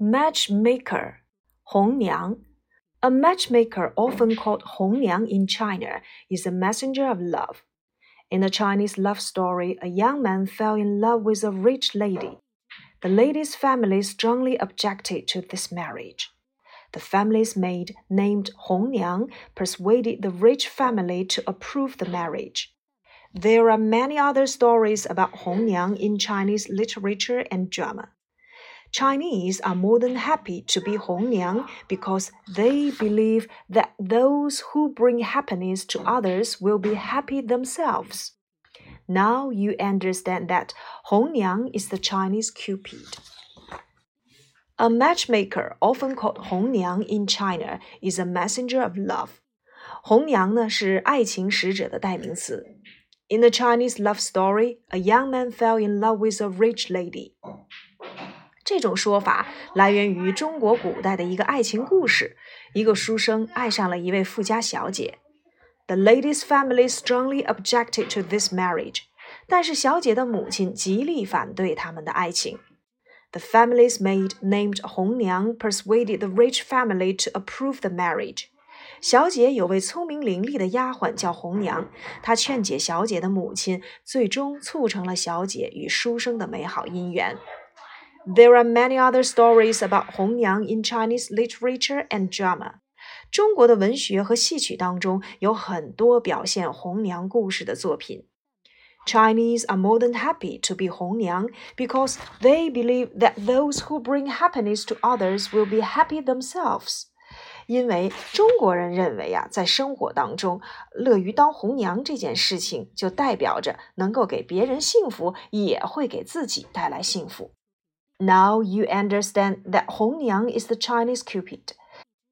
matchmaker, 红娘. A matchmaker, often called Hongniang in China, is a messenger of love. In a Chinese love story, a young man fell in love with a rich lady. The lady's family strongly objected to this marriage. The family's maid, named Hongniang, persuaded the rich family to approve the marriage. There are many other stories about Hongniang in Chinese literature and drama. Chinese are more than happy to be hongniang because they believe that those who bring happiness to others will be happy themselves. Now you understand that hongniang is the Chinese Cupid. A matchmaker, often called hongniang in China, is a messenger of love. Hongniang In the Chinese love story, a young man fell in love with a rich lady. 这种说法来源于中国古代的一个爱情故事。一个书生爱上了一位富家小姐。The lady's family strongly objected to this marriage，但是小姐的母亲极力反对他们的爱情。The family's maid named Hong Niang persuaded the rich family to approve the marriage。小姐有位聪明伶俐的丫鬟叫红娘，她劝解小姐的母亲，最终促成了小姐与书生的美好姻缘。There are many other stories about Hongyang in Chinese literature and drama. 中国的文学和戏曲当中有很多表现红娘故事的作品。Chinese are more than happy to be Hongyang because they believe that those who bring happiness to others will be happy themselves. 因为中国人认为啊，在生活当中，乐于当红娘这件事情，就代表着能够给别人幸福，也会给自己带来幸福。 Now you understand that 红娘 is the Chinese Cupid.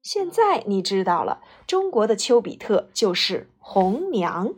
现在你知道了，中国的丘比特就是红娘。